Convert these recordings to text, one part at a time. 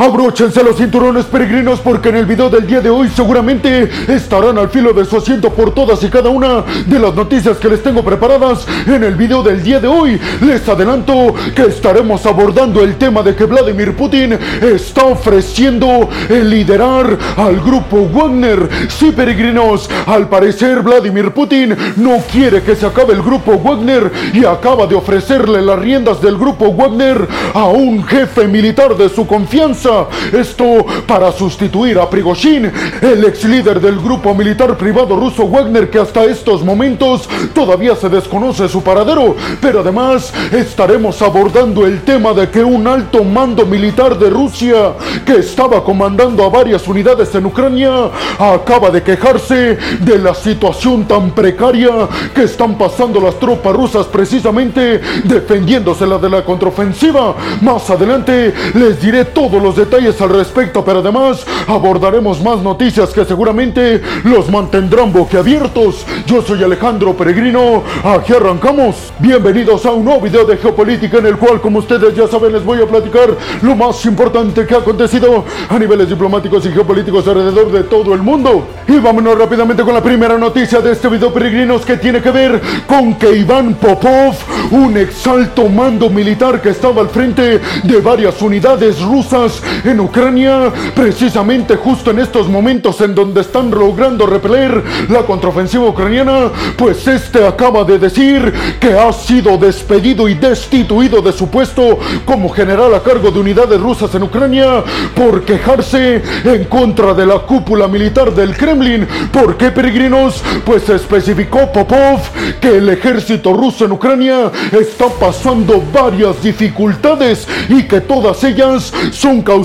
Abróchense los cinturones peregrinos porque en el video del día de hoy seguramente estarán al filo de su asiento por todas y cada una de las noticias que les tengo preparadas. En el video del día de hoy les adelanto que estaremos abordando el tema de que Vladimir Putin está ofreciendo el liderar al grupo Wagner. Sí, peregrinos, al parecer Vladimir Putin no quiere que se acabe el grupo Wagner y acaba de ofrecerle las riendas del grupo Wagner a un jefe militar de su confianza esto para sustituir a Prigozhin, el ex líder del grupo militar privado ruso Wagner que hasta estos momentos todavía se desconoce su paradero. Pero además estaremos abordando el tema de que un alto mando militar de Rusia que estaba comandando a varias unidades en Ucrania acaba de quejarse de la situación tan precaria que están pasando las tropas rusas precisamente defendiéndose la de la contraofensiva. Más adelante les diré todos los detalles al respecto, pero además abordaremos más noticias que seguramente los mantendrán boquiabiertos. Yo soy Alejandro Peregrino, aquí arrancamos. Bienvenidos a un nuevo video de geopolítica en el cual, como ustedes ya saben, les voy a platicar lo más importante que ha acontecido a niveles diplomáticos y geopolíticos alrededor de todo el mundo. Y vámonos rápidamente con la primera noticia de este video, peregrinos, que tiene que ver con que Iván Popov, un exalto mando militar que estaba al frente de varias unidades rusas, en Ucrania, precisamente justo en estos momentos en donde están logrando repeler la contraofensiva ucraniana, pues este acaba de decir que ha sido despedido y destituido de su puesto como general a cargo de unidades rusas en Ucrania por quejarse en contra de la cúpula militar del Kremlin. ¿Por qué, peregrinos? Pues especificó Popov que el ejército ruso en Ucrania está pasando varias dificultades y que todas ellas son causadas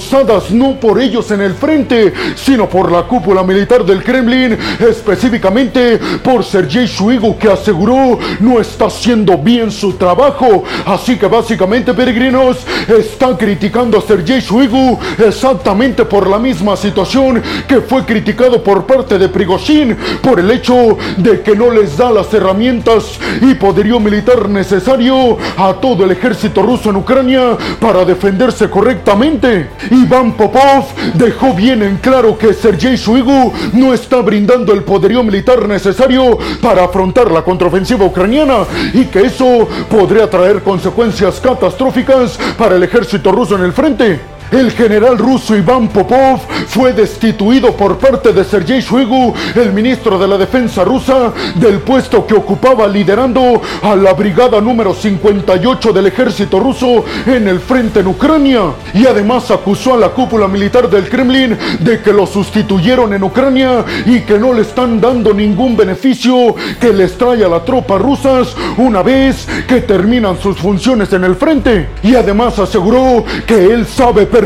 no por ellos en el frente, sino por la cúpula militar del Kremlin, específicamente por Sergei Shoigu, que aseguró no está haciendo bien su trabajo. Así que básicamente, peregrinos, están criticando a Sergei Shoigu exactamente por la misma situación que fue criticado por parte de Prigozhin, por el hecho de que no les da las herramientas y poderío militar necesario a todo el ejército ruso en Ucrania para defenderse correctamente. Iván Popov dejó bien en claro que Sergei Shoigu no está brindando el poderío militar necesario para afrontar la contraofensiva ucraniana y que eso podría traer consecuencias catastróficas para el ejército ruso en el frente. El general ruso Iván Popov fue destituido por parte de Sergei Shoigu, el ministro de la defensa rusa, del puesto que ocupaba liderando a la brigada número 58 del ejército ruso en el frente en Ucrania. Y además acusó a la cúpula militar del Kremlin de que lo sustituyeron en Ucrania y que no le están dando ningún beneficio que les trae a las tropas rusas una vez que terminan sus funciones en el frente. Y además aseguró que él sabe perfectamente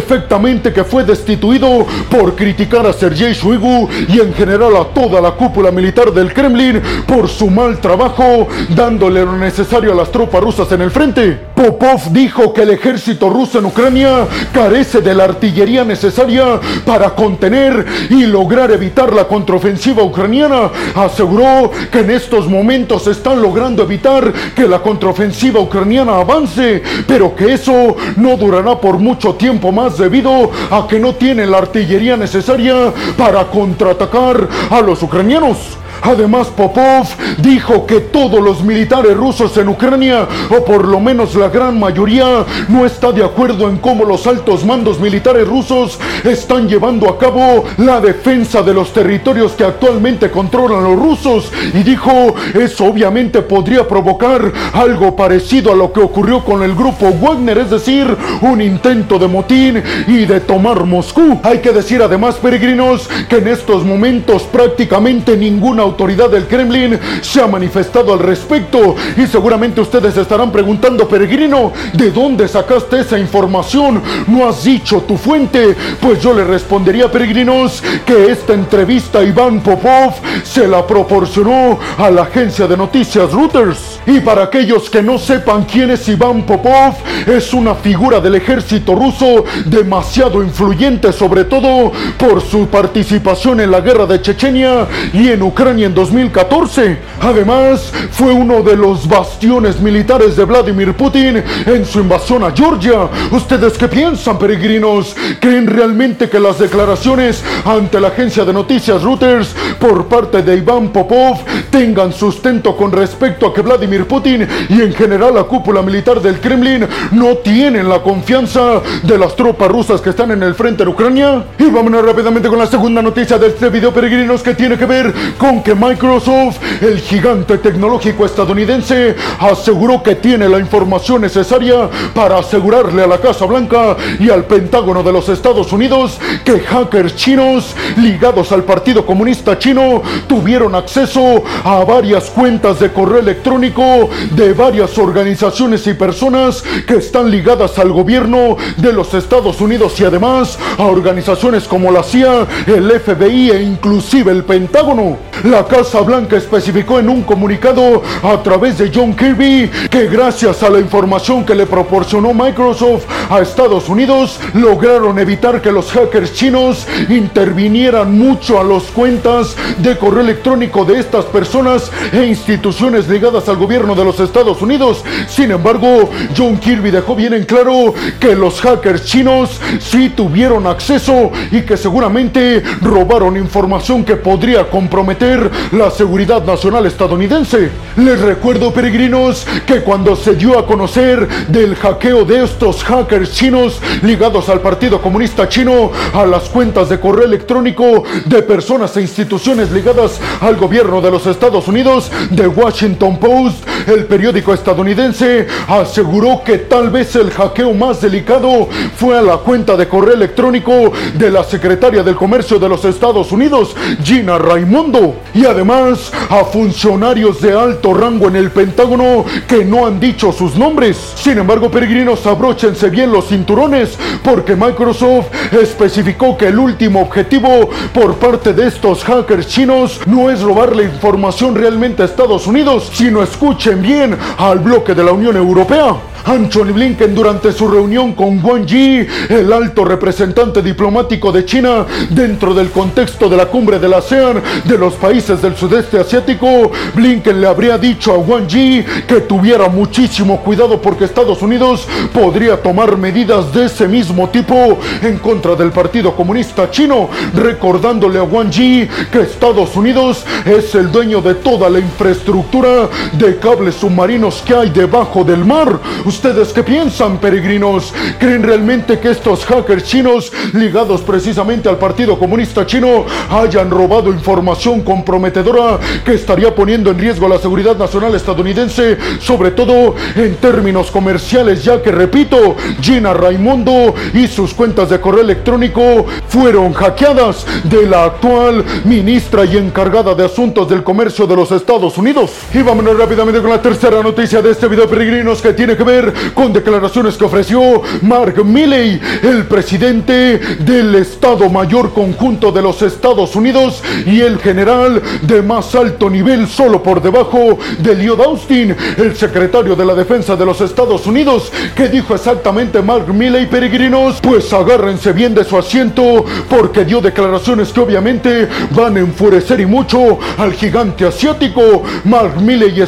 que fue destituido por criticar a Sergei Shoigu y en general a toda la cúpula militar del Kremlin por su mal trabajo, dándole lo necesario a las tropas rusas en el frente. Popov dijo que el ejército ruso en Ucrania carece de la artillería necesaria para contener y lograr evitar la contraofensiva ucraniana. Aseguró que en estos momentos están logrando evitar que la contraofensiva ucraniana avance, pero que eso no durará por mucho tiempo más debido a que no tienen la artillería necesaria para contraatacar a los ucranianos. Además, Popov dijo que todos los militares rusos en Ucrania, o por lo menos la gran mayoría, no está de acuerdo en cómo los altos mandos militares rusos están llevando a cabo la defensa de los territorios que actualmente controlan los rusos. Y dijo, eso obviamente podría provocar algo parecido a lo que ocurrió con el grupo Wagner, es decir, un intento de motín y de tomar Moscú. Hay que decir además, peregrinos, que en estos momentos prácticamente ninguna autoridad del Kremlin se ha manifestado al respecto y seguramente ustedes estarán preguntando, peregrino, ¿de dónde sacaste esa información? ¿No has dicho tu fuente? Pues yo le respondería, peregrinos, que esta entrevista Iván Popov se la proporcionó a la agencia de noticias Reuters. Y para aquellos que no sepan quién es Iván Popov, es una figura del ejército ruso demasiado influyente, sobre todo por su participación en la guerra de Chechenia y en Ucrania en 2014. Además, fue uno de los bastiones militares de Vladimir Putin en su invasión a Georgia. ¿Ustedes qué piensan, peregrinos? ¿Creen realmente que las declaraciones ante la agencia de noticias Reuters por parte de Iván Popov tengan sustento con respecto a que Vladimir Putin y en general la cúpula militar del Kremlin no tienen la confianza de las tropas rusas que están en el frente de Ucrania? Y vámonos rápidamente con la segunda noticia de este video, peregrinos, que tiene que ver con que Microsoft, el gigante tecnológico estadounidense, aseguró que tiene la información necesaria para asegurarle a la Casa Blanca y al Pentágono de los Estados Unidos que hackers chinos ligados al Partido Comunista Chino tuvieron acceso a varias cuentas de correo electrónico de varias organizaciones y personas que están ligadas al gobierno de los Estados Unidos y además a organizaciones como la CIA, el FBI e inclusive el Pentágono. La Casa Blanca especificó en un comunicado a través de John Kirby que gracias a la información que le proporcionó Microsoft a Estados Unidos lograron evitar que los hackers chinos intervinieran mucho a las cuentas de correo electrónico de estas personas e instituciones ligadas al gobierno de los Estados Unidos. Sin embargo, John Kirby dejó bien en claro que los hackers chinos sí tuvieron acceso y que seguramente robaron información que podría comprometer la seguridad nacional estadounidense. Les recuerdo, peregrinos, que cuando se dio a conocer del hackeo de estos hackers chinos ligados al Partido Comunista Chino, a las cuentas de correo electrónico de personas e instituciones ligadas al gobierno de los Estados Unidos, The Washington Post, el periódico estadounidense, aseguró que tal vez el hackeo más delicado fue a la cuenta de correo electrónico de la secretaria del Comercio de los Estados Unidos, Gina Raimondo, y además a funcionarios de alto rango en el Pentágono que no han dicho sus nombres. Sin embargo, peregrinos, abróchense bien los cinturones porque Microsoft especificó que el último objetivo por parte de estos hackers chinos no es robar la información realmente a Estados Unidos, sino escuchen bien al bloque de la Unión Europea. Anthony Blinken durante su reunión con Wang Yi, el alto representante diplomático de China dentro del contexto de la cumbre de la ASEAN de los países del sudeste asiático, Blinken le habría dicho a Wang Yi que tuviera muchísimo cuidado porque Estados Unidos podría tomar medidas de ese mismo tipo en contra del Partido Comunista Chino, recordándole a Wang Yi que Estados Unidos es el dueño de toda la infraestructura de cables submarinos que hay debajo del mar. ¿Ustedes qué piensan, peregrinos? ¿Creen realmente que estos hackers chinos ligados precisamente al Partido Comunista Chino hayan robado información comprometedora que estaría poniendo en riesgo la seguridad nacional estadounidense, sobre todo en términos comerciales, ya que, repito, Gina Raimondo y sus cuentas de correo electrónico fueron hackeadas de la actual ministra y encargada de asuntos del comercio de los Estados Unidos. Y vámonos rápidamente con la tercera noticia de este video, peregrinos, que tiene que ver con declaraciones que ofreció Mark Milley, el presidente del Estado Mayor Conjunto de los Estados Unidos y el general de más alto nivel solo por debajo de Lloyd Austin, el secretario de la Defensa de los Estados Unidos, que dijo exactamente Mark Milley, peregrinos, pues agárrense bien de su asiento porque dio declaraciones que obviamente van a enfurecer y mucho al gigante asiático. Mark Milley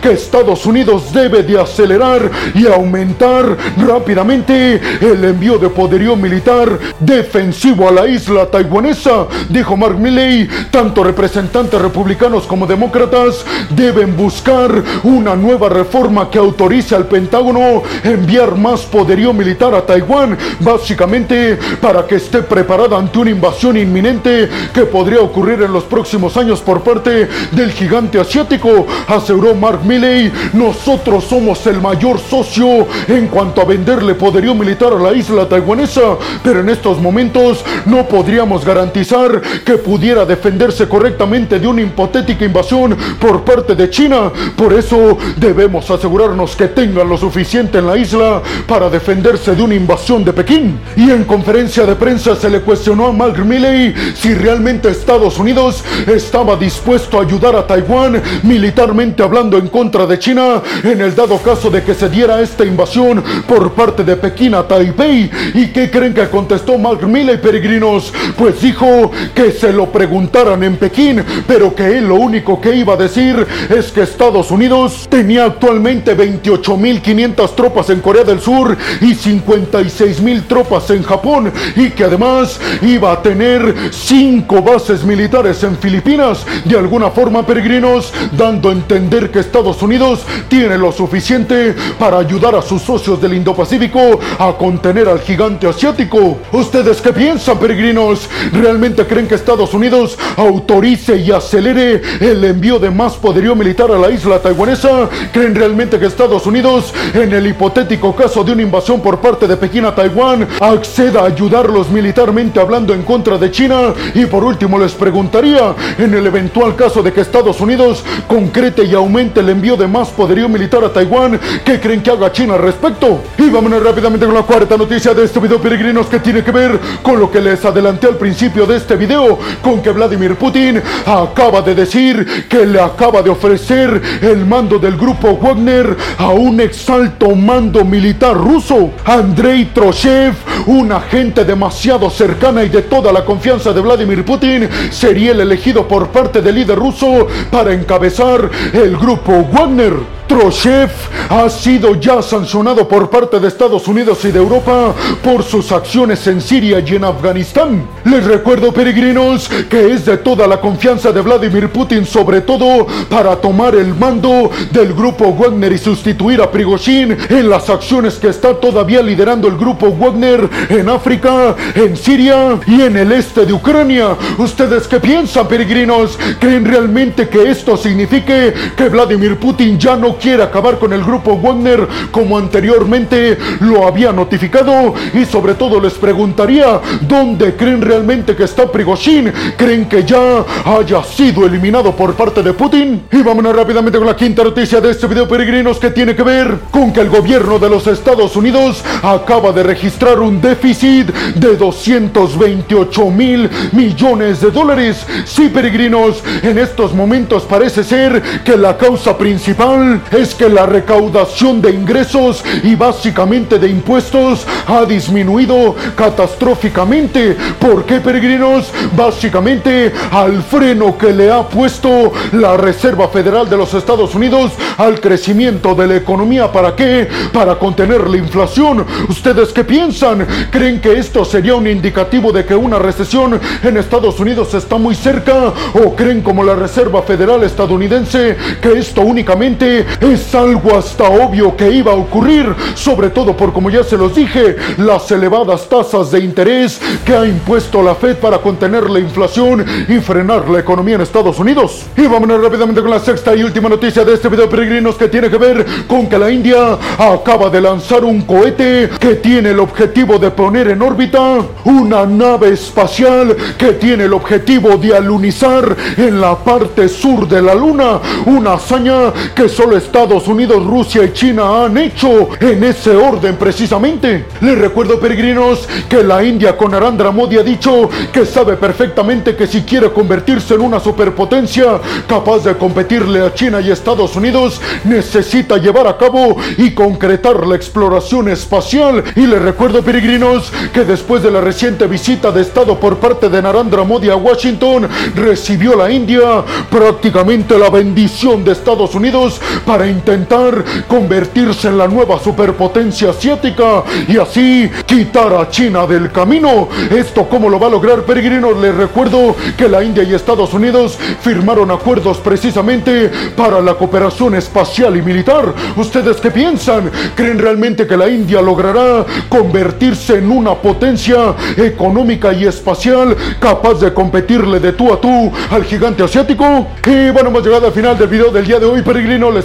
que Estados Unidos debe de acelerar y aumentar rápidamente el envío de poderío militar defensivo a la isla taiwanesa, dijo Mark Milley. Tanto representantes republicanos como demócratas deben buscar una nueva reforma que autorice al Pentágono enviar más poderío militar a Taiwán, básicamente para que esté preparada ante una invasión inminente que podría ocurrir en los próximos años por parte del gigante asiático, aseguró Mark Milley. Nosotros somos el mayor socio en cuanto a venderle poderío militar a la isla taiwanesa, pero en estos momentos no podríamos garantizar que pudiera defenderse correctamente de una hipotética invasión por parte de China. Por eso debemos asegurarnos que tengan lo suficiente en la isla para defenderse de una invasión de Pekín. Y en conferencia de prensa se le cuestionó a Mark Milley si realmente Estados Unidos estaba dispuesto a ayudar a Taiwán militarmente hablando en contra de China en el dado caso de que se diera esta invasión por parte de Pekín a Taipei. ¿Y qué creen que contestó Mark Milley, peregrinos? Pues dijo que se lo preguntaran en Pekín, pero que él lo único que iba a decir es que Estados Unidos tenía actualmente 28.500 tropas en Corea del Sur y 56.000 tropas en Japón y que además iba a tener cinco bases militares en Filipinas. De alguna forma, peregrinos, dando que Estados Unidos tiene lo suficiente para ayudar a sus socios del Indo-Pacífico a contener al gigante asiático. ¿Ustedes qué piensan, peregrinos? ¿Realmente creen que Estados Unidos autorice y acelere el envío de más poderío militar a la isla taiwanesa? ¿Creen realmente que Estados Unidos, en el hipotético caso de una invasión por parte de Pekín a Taiwán, acceda a ayudarlos militarmente hablando en contra de China? Y por último les preguntaría, en el eventual caso de que Estados Unidos concrete y aumente el envío de más poderío militar a Taiwán, ¿qué creen que haga China al respecto? Y vámonos rápidamente con la cuarta noticia de este video, peregrinos, que tiene que ver con lo que les adelanté al principio de este video, con que Vladimir Putin acaba de decir que le acaba de ofrecer el mando del grupo Wagner a un exalto mando militar ruso, Andrei Troshev, un agente demasiado cercana y de toda la confianza de Vladimir Putin, sería el elegido por parte del líder ruso para encabezar el grupo Wagner. Troshev ha sido ya sancionado por parte de Estados Unidos y de Europa por sus acciones en Siria y en Afganistán. Les recuerdo, peregrinos, que es de toda la confianza de Vladimir Putin, sobre todo para tomar el mando del grupo Wagner y sustituir a Prigozhin en las acciones que está todavía liderando el grupo Wagner en África, en Siria y en el este de Ucrania. ¿Ustedes qué piensan, peregrinos? ¿Creen realmente que esto signifique que Vladimir Putin ya no quiere acabar con el grupo Wagner como anteriormente lo había notificado y sobre todo les preguntaría dónde creen realmente que está Prigozhin creen que ya haya sido eliminado por parte de Putin y vámonos rápidamente con la quinta noticia de este video peregrinos que tiene que ver con que el gobierno de los Estados Unidos acaba de registrar un déficit de 228 mil millones de dólares. Sí peregrinos en estos momentos parece ser que la causa principal es que la recaudación de ingresos y básicamente de impuestos ha disminuido catastróficamente. ¿Por qué, peregrinos? Básicamente al freno que le ha puesto la Reserva Federal de los Estados Unidos al crecimiento de la economía. ¿Para qué? Para contener la inflación. ¿Ustedes qué piensan? ¿Creen que esto sería un indicativo de que una recesión en Estados Unidos está muy cerca? ¿O creen como la Reserva Federal estadounidense que esto únicamente es algo hasta obvio que iba a ocurrir, sobre todo por como ya se los dije, las elevadas tasas de interés que ha impuesto la Fed para contener la inflación y frenar la economía en Estados Unidos. Y vámonos rápidamente con la sexta y última noticia de este video peregrinos que tiene que ver con que la India acaba de lanzar un cohete que tiene el objetivo de poner en órbita una nave espacial que tiene el objetivo de alunizar en la parte sur de la luna, una hazaña que solo es Estados Unidos, Rusia y China han hecho en ese orden precisamente. Les recuerdo, peregrinos, que la India con Narendra Modi ha dicho que sabe perfectamente que si quiere convertirse en una superpotencia capaz de competirle a China y Estados Unidos, necesita llevar a cabo y concretar la exploración espacial. Y les recuerdo, peregrinos, que después de la reciente visita de Estado por parte de Narendra Modi a Washington, recibió la India prácticamente la bendición de Estados Unidos para intentar convertirse en la nueva superpotencia asiática y así quitar a China del camino. ¿Esto cómo lo va a lograr, peregrinos? Les recuerdo que la India y Estados Unidos firmaron acuerdos precisamente para la cooperación espacial y militar. ¿Ustedes qué piensan? ¿Creen realmente que la India logrará convertirse en una potencia económica y espacial capaz de competirle de tú a tú al gigante asiático? Y bueno, hemos llegado al final del video del día de hoy, peregrino. Les